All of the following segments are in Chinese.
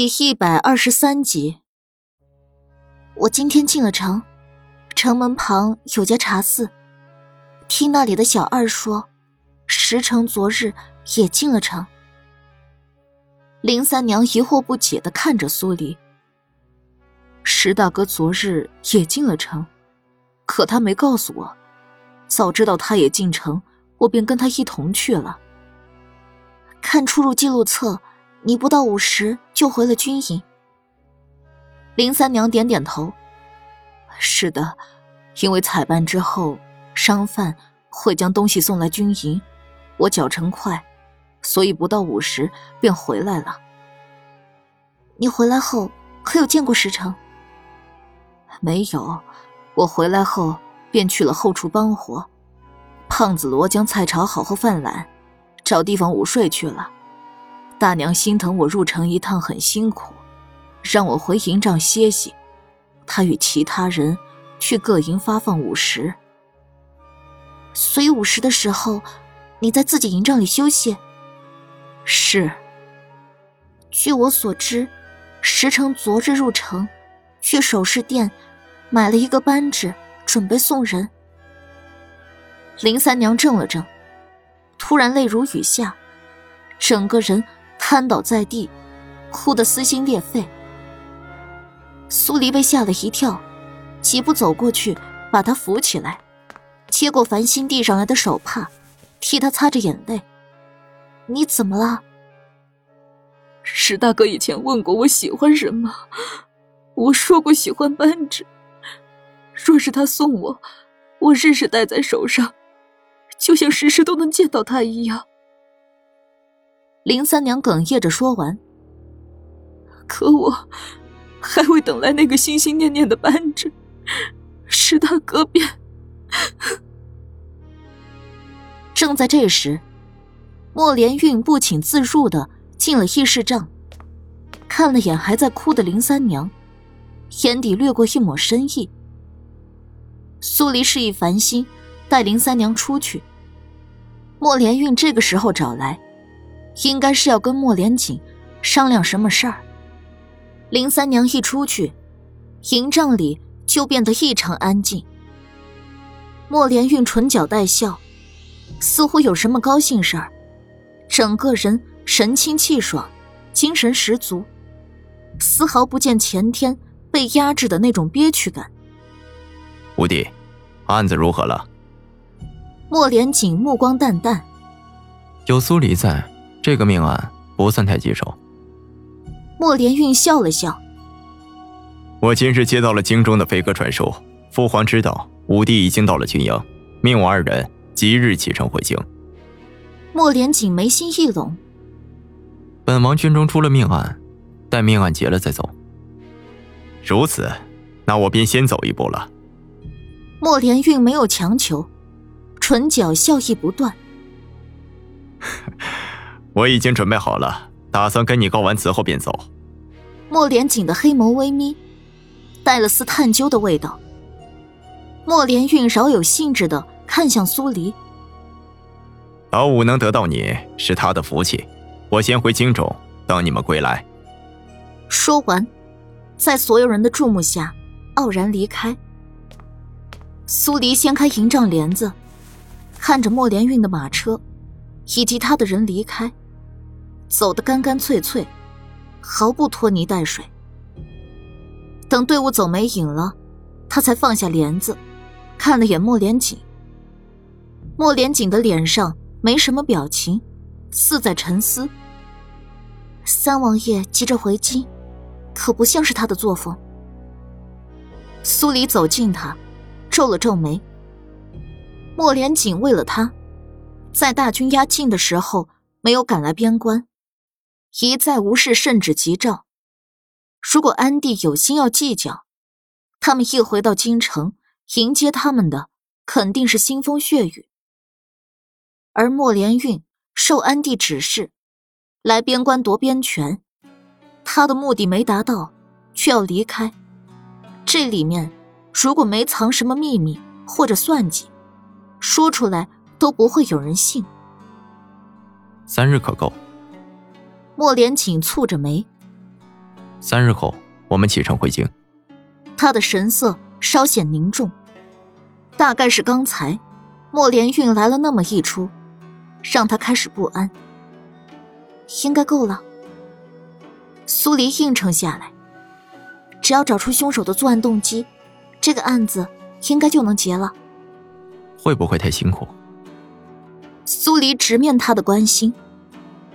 第一百二十三集。我今天进了城，城门旁有家茶肆，听那里的小二说，石城昨日也进了城。林三娘疑惑不解的看着苏黎。石大哥昨日也进了城，可他没告诉我，早知道他也进城，我便跟他一同去了。看出入记录册。你不到五十就回了军营。林三娘点点头。是的，因为采办之后，商贩会将东西送来军营，我脚程快，所以不到午时便回来了。你回来后可有见过石城？没有，我回来后便去了后厨帮活。胖子罗将菜炒好后犯懒，找地方午睡去了。大娘心疼我入城一趟很辛苦，让我回营帐歇息。她与其他人去各营发放午食，所以午时的时候，你在自己营帐里休息。是。据我所知，石城昨日入城，去首饰店买了一个扳指，准备送人。林三娘怔了怔，突然泪如雨下，整个人。瘫倒在地，哭得撕心裂肺。苏黎被吓了一跳，几步走过去，把他扶起来，接过繁星递上来的手帕，替他擦着眼泪。你怎么了？石大哥以前问过我喜欢什么，我说过喜欢扳指。若是他送我，我日日戴在手上，就像时时都能见到他一样。林三娘哽咽着说完：“可我还未等来那个心心念念的扳指，石大哥便……”正在这时，莫连运不请自入的进了议事帐，看了眼还在哭的林三娘，眼底掠过一抹深意。苏黎示意繁星带林三娘出去。莫连运这个时候找来。应该是要跟莫连锦商量什么事儿。林三娘一出去，营帐里就变得异常安静。莫连运唇角带笑，似乎有什么高兴事儿，整个人神清气爽，精神十足，丝毫不见前天被压制的那种憋屈感。五弟，案子如何了？莫连锦目光淡淡，有苏黎在。这个命案不算太棘手。莫连运笑了笑。我今日接到了京中的飞鸽传书，父皇知道武帝已经到了军营，命我二人即日启程回京。莫连锦眉心一拢。本王军中出了命案，待命案结了再走。如此，那我便先走一步了。莫连运没有强求，唇角笑意不断。我已经准备好了，打算跟你告完辞后便走。莫连锦的黑眸微眯，带了丝探究的味道。莫连运饶有兴致的看向苏黎。老五能得到你是他的福气，我先回京中等你们归来。说完，在所有人的注目下，傲然离开。苏黎掀开营帐帘子，看着莫连运的马车。以及他的人离开，走得干干脆脆，毫不拖泥带水。等队伍走没影了，他才放下帘子，看了眼莫连锦。莫连锦的脸上没什么表情，似在沉思。三王爷急着回京，可不像是他的作风。苏黎走近他，皱了皱眉。莫连锦为了他。在大军压境的时候，没有赶来边关，一再无视圣旨急诏。如果安帝有心要计较，他们一回到京城，迎接他们的肯定是腥风血雨。而莫连运受安帝指示，来边关夺边权，他的目的没达到，却要离开，这里面如果没藏什么秘密或者算计，说出来。都不会有人信。三日可够。莫连锦蹙着眉，三日后，我们启程回京。他的神色稍显凝重，大概是刚才莫连运来了那么一出，让他开始不安。应该够了。苏黎应承下来，只要找出凶手的作案动机，这个案子应该就能结了。会不会太辛苦？苏黎直面他的关心，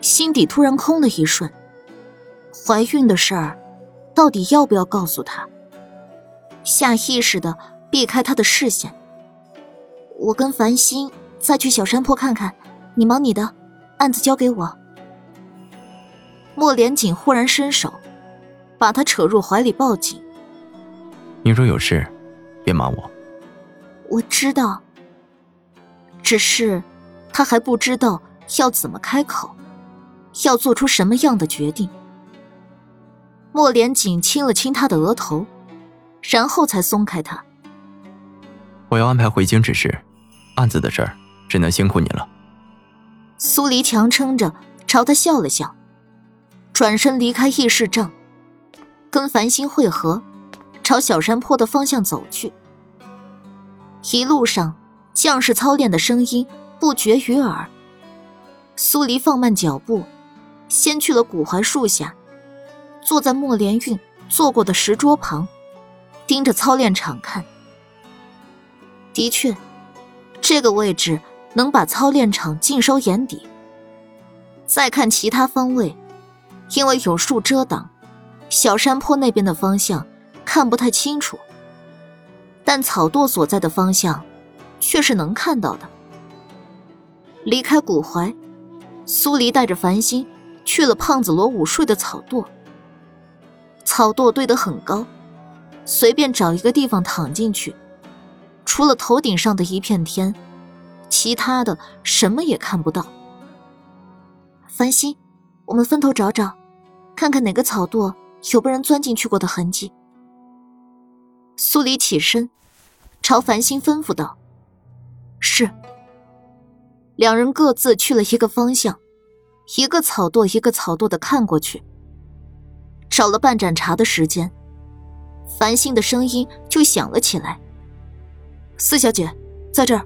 心底突然空了一瞬。怀孕的事儿，到底要不要告诉他？下意识的避开他的视线。我跟繁星再去小山坡看看，你忙你的，案子交给我。莫连锦忽然伸手，把他扯入怀里抱紧。你若有事，别瞒我。我知道。只是，他还不知道要怎么开口，要做出什么样的决定。莫连锦亲了亲他的额头，然后才松开他。我要安排回京之事，案子的事儿只能辛苦你了。苏黎强撑着朝他笑了笑，转身离开议事帐，跟繁星会合，朝小山坡的方向走去。一路上，将士操练的声音不绝于耳。苏黎放慢脚步，先去了古槐树下。坐在莫连运坐过的石桌旁，盯着操练场看。的确，这个位置能把操练场尽收眼底。再看其他方位，因为有树遮挡，小山坡那边的方向看不太清楚。但草垛所在的方向，却是能看到的。离开古槐，苏黎带着繁星去了胖子罗午睡的草垛。草垛堆得很高，随便找一个地方躺进去，除了头顶上的一片天，其他的什么也看不到。繁星，我们分头找找，看看哪个草垛有被人钻进去过的痕迹。苏黎起身，朝繁星吩咐道：“是。”两人各自去了一个方向，一个草垛一个草垛的看过去。少了半盏茶的时间，繁星的声音就响了起来：“四小姐，在这儿。”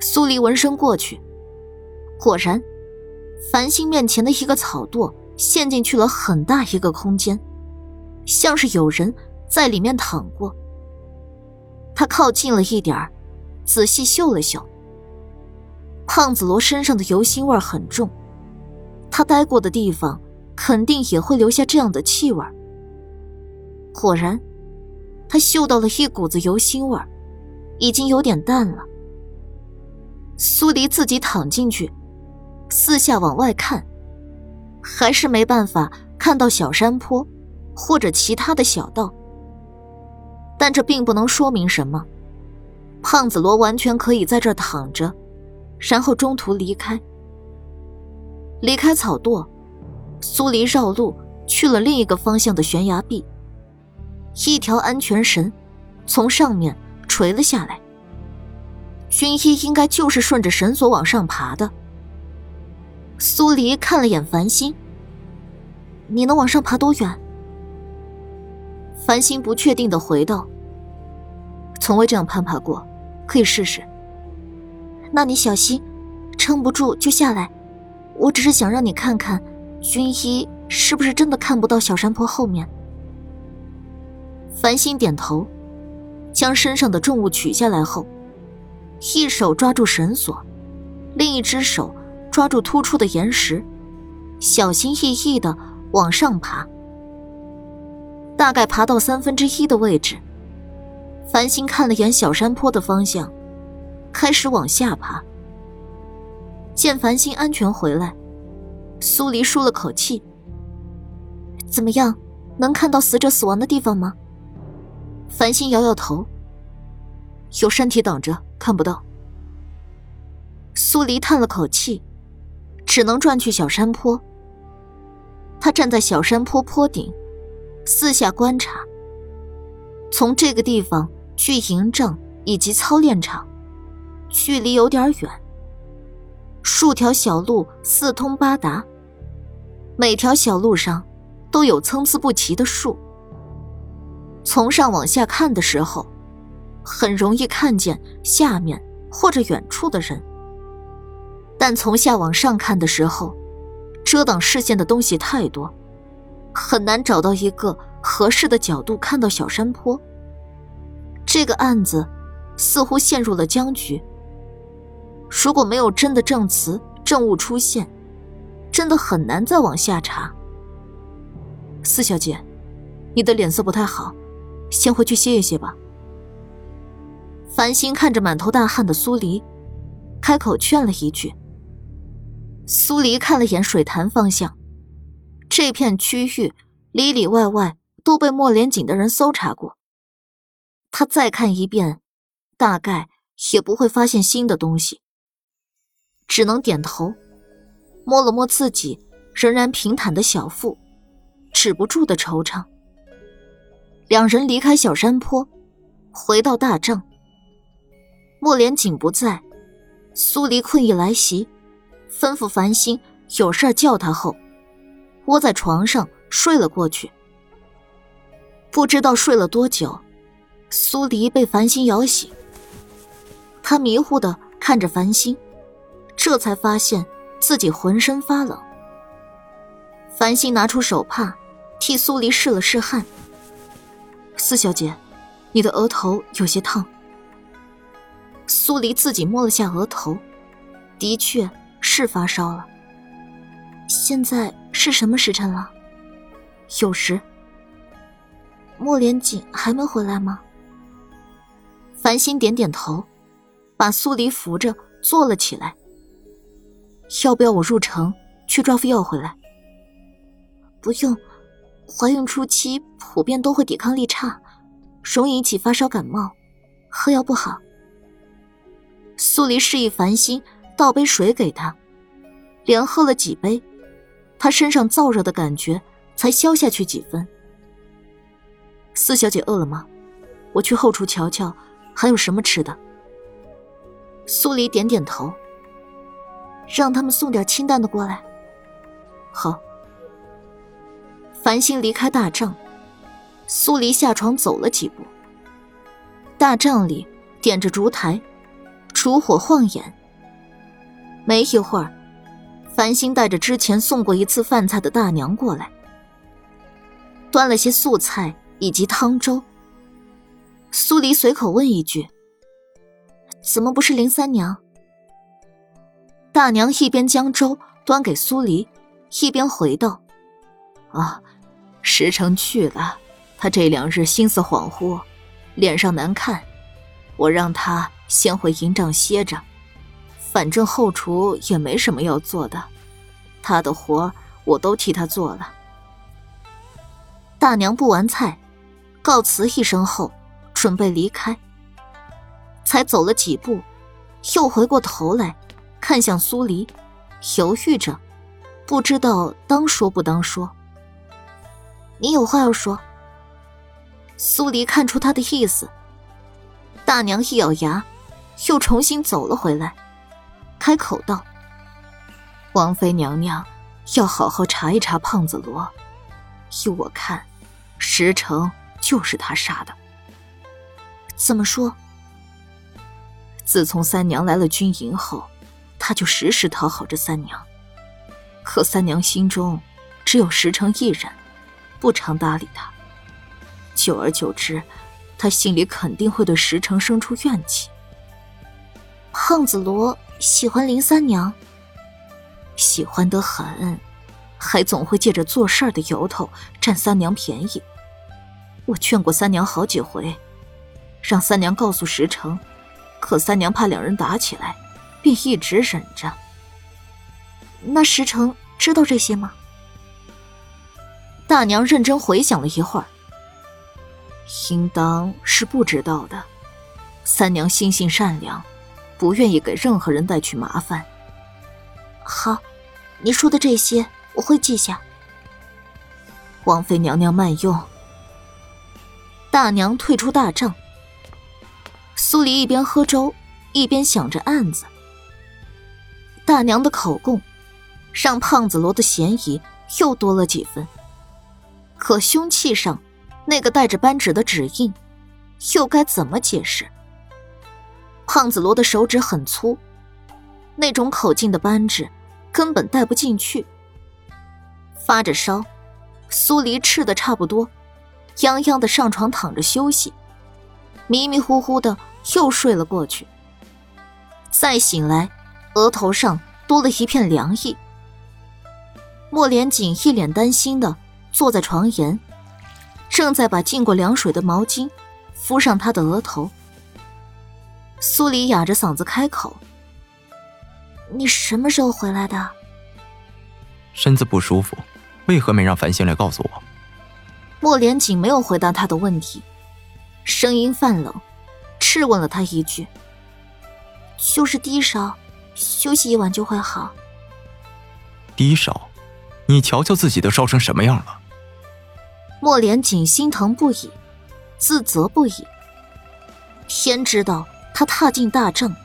苏黎闻声过去，果然，繁星面前的一个草垛陷进去了很大一个空间，像是有人在里面躺过。他靠近了一点，仔细嗅了嗅，胖子罗身上的油腥味很重，他待过的地方。肯定也会留下这样的气味。果然，他嗅到了一股子油腥味，已经有点淡了。苏黎自己躺进去，四下往外看，还是没办法看到小山坡或者其他的小道。但这并不能说明什么，胖子罗完全可以在这躺着，然后中途离开，离开草垛。苏黎绕路去了另一个方向的悬崖壁，一条安全绳从上面垂了下来。军医应该就是顺着绳索往上爬的。苏黎看了眼繁星：“你能往上爬多远？”繁星不确定的回道：“从未这样攀爬过，可以试试。”那你小心，撑不住就下来。我只是想让你看看。军医是不是真的看不到小山坡后面？繁星点头，将身上的重物取下来后，一手抓住绳索，另一只手抓住突出的岩石，小心翼翼的往上爬。大概爬到三分之一的位置，繁星看了眼小山坡的方向，开始往下爬。见繁星安全回来。苏黎舒了口气。怎么样，能看到死者死亡的地方吗？繁星摇摇头。有山体挡着，看不到。苏黎叹了口气，只能转去小山坡。他站在小山坡坡顶，四下观察。从这个地方去营帐以及操练场，距离有点远。数条小路四通八达，每条小路上都有参差不齐的树。从上往下看的时候，很容易看见下面或者远处的人。但从下往上看的时候，遮挡视线的东西太多，很难找到一个合适的角度看到小山坡。这个案子似乎陷入了僵局。如果没有真的证词、证物出现，真的很难再往下查。四小姐，你的脸色不太好，先回去歇一歇吧。繁星看着满头大汗的苏黎，开口劝了一句。苏黎看了眼水潭方向，这片区域里里外外都被莫连锦的人搜查过。他再看一遍，大概也不会发现新的东西，只能点头，摸了摸自己仍然平坦的小腹，止不住的惆怅。两人离开小山坡，回到大帐。莫连锦不在，苏黎困意来袭。吩咐繁星有事叫他后，窝在床上睡了过去。不知道睡了多久，苏黎被繁星摇醒。他迷糊的看着繁星，这才发现自己浑身发冷。繁星拿出手帕，替苏黎试了试汗。四小姐，你的额头有些烫。苏黎自己摸了下额头，的确。是发烧了。现在是什么时辰了？酉时。莫连锦还没回来吗？繁星点点头，把苏黎扶着坐了起来。要不要我入城去抓副药回来？不用，怀孕初期普遍都会抵抗力差，容易引起发烧感冒，喝药不好。苏黎示意繁星。倒杯水给他，连喝了几杯，他身上燥热的感觉才消下去几分。四小姐饿了吗？我去后厨瞧瞧，还有什么吃的。苏黎点点头，让他们送点清淡的过来。好。繁星离开大帐，苏黎下床走了几步。大帐里点着烛台，烛火晃眼。没一会儿，繁星带着之前送过一次饭菜的大娘过来，端了些素菜以及汤粥。苏黎随口问一句：“怎么不是林三娘？”大娘一边将粥端给苏黎，一边回道：“啊，石城去了，他这两日心思恍惚，脸上难看，我让他先回营帐歇着。”反正后厨也没什么要做的，他的活我都替他做了。大娘布完菜，告辞一声后，准备离开。才走了几步，又回过头来，看向苏黎，犹豫着，不知道当说不当说。你有话要说？苏黎看出他的意思，大娘一咬牙，又重新走了回来。开口道：“王妃娘娘要好好查一查胖子罗，依我看，石城就是他杀的。怎么说？自从三娘来了军营后，他就时时讨好着三娘，可三娘心中只有石城一人，不常搭理他。久而久之，他心里肯定会对石城生出怨气。胖子罗。”喜欢林三娘，喜欢得很，还总会借着做事儿的由头占三娘便宜。我劝过三娘好几回，让三娘告诉石城，可三娘怕两人打起来，便一直忍着。那石城知道这些吗？大娘认真回想了一会儿，应当是不知道的。三娘心性善良。不愿意给任何人带去麻烦。好，你说的这些我会记下。王妃娘娘慢用。大娘退出大帐。苏黎一边喝粥，一边想着案子。大娘的口供，让胖子罗的嫌疑又多了几分。可凶器上那个带着扳指的指印，又该怎么解释？胖子罗的手指很粗，那种口径的扳指根本带不进去。发着烧，苏黎吃的差不多，泱泱的上床躺着休息，迷迷糊糊的又睡了过去。再醒来，额头上多了一片凉意。莫连锦一脸担心的坐在床沿，正在把浸过凉水的毛巾敷上他的额头。苏黎哑着嗓子开口：“你什么时候回来的？”身子不舒服，为何没让繁星来告诉我？莫连锦没有回答他的问题，声音泛冷，质问了他一句：“就是低烧，休息一晚就会好。”低烧。你瞧瞧自己都烧成什么样了！莫连锦心疼不已，自责不已。天知道他踏进大帐，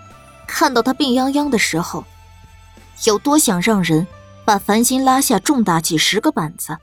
看到他病殃殃的时候，有多想让人把繁星拉下重打几十个板子。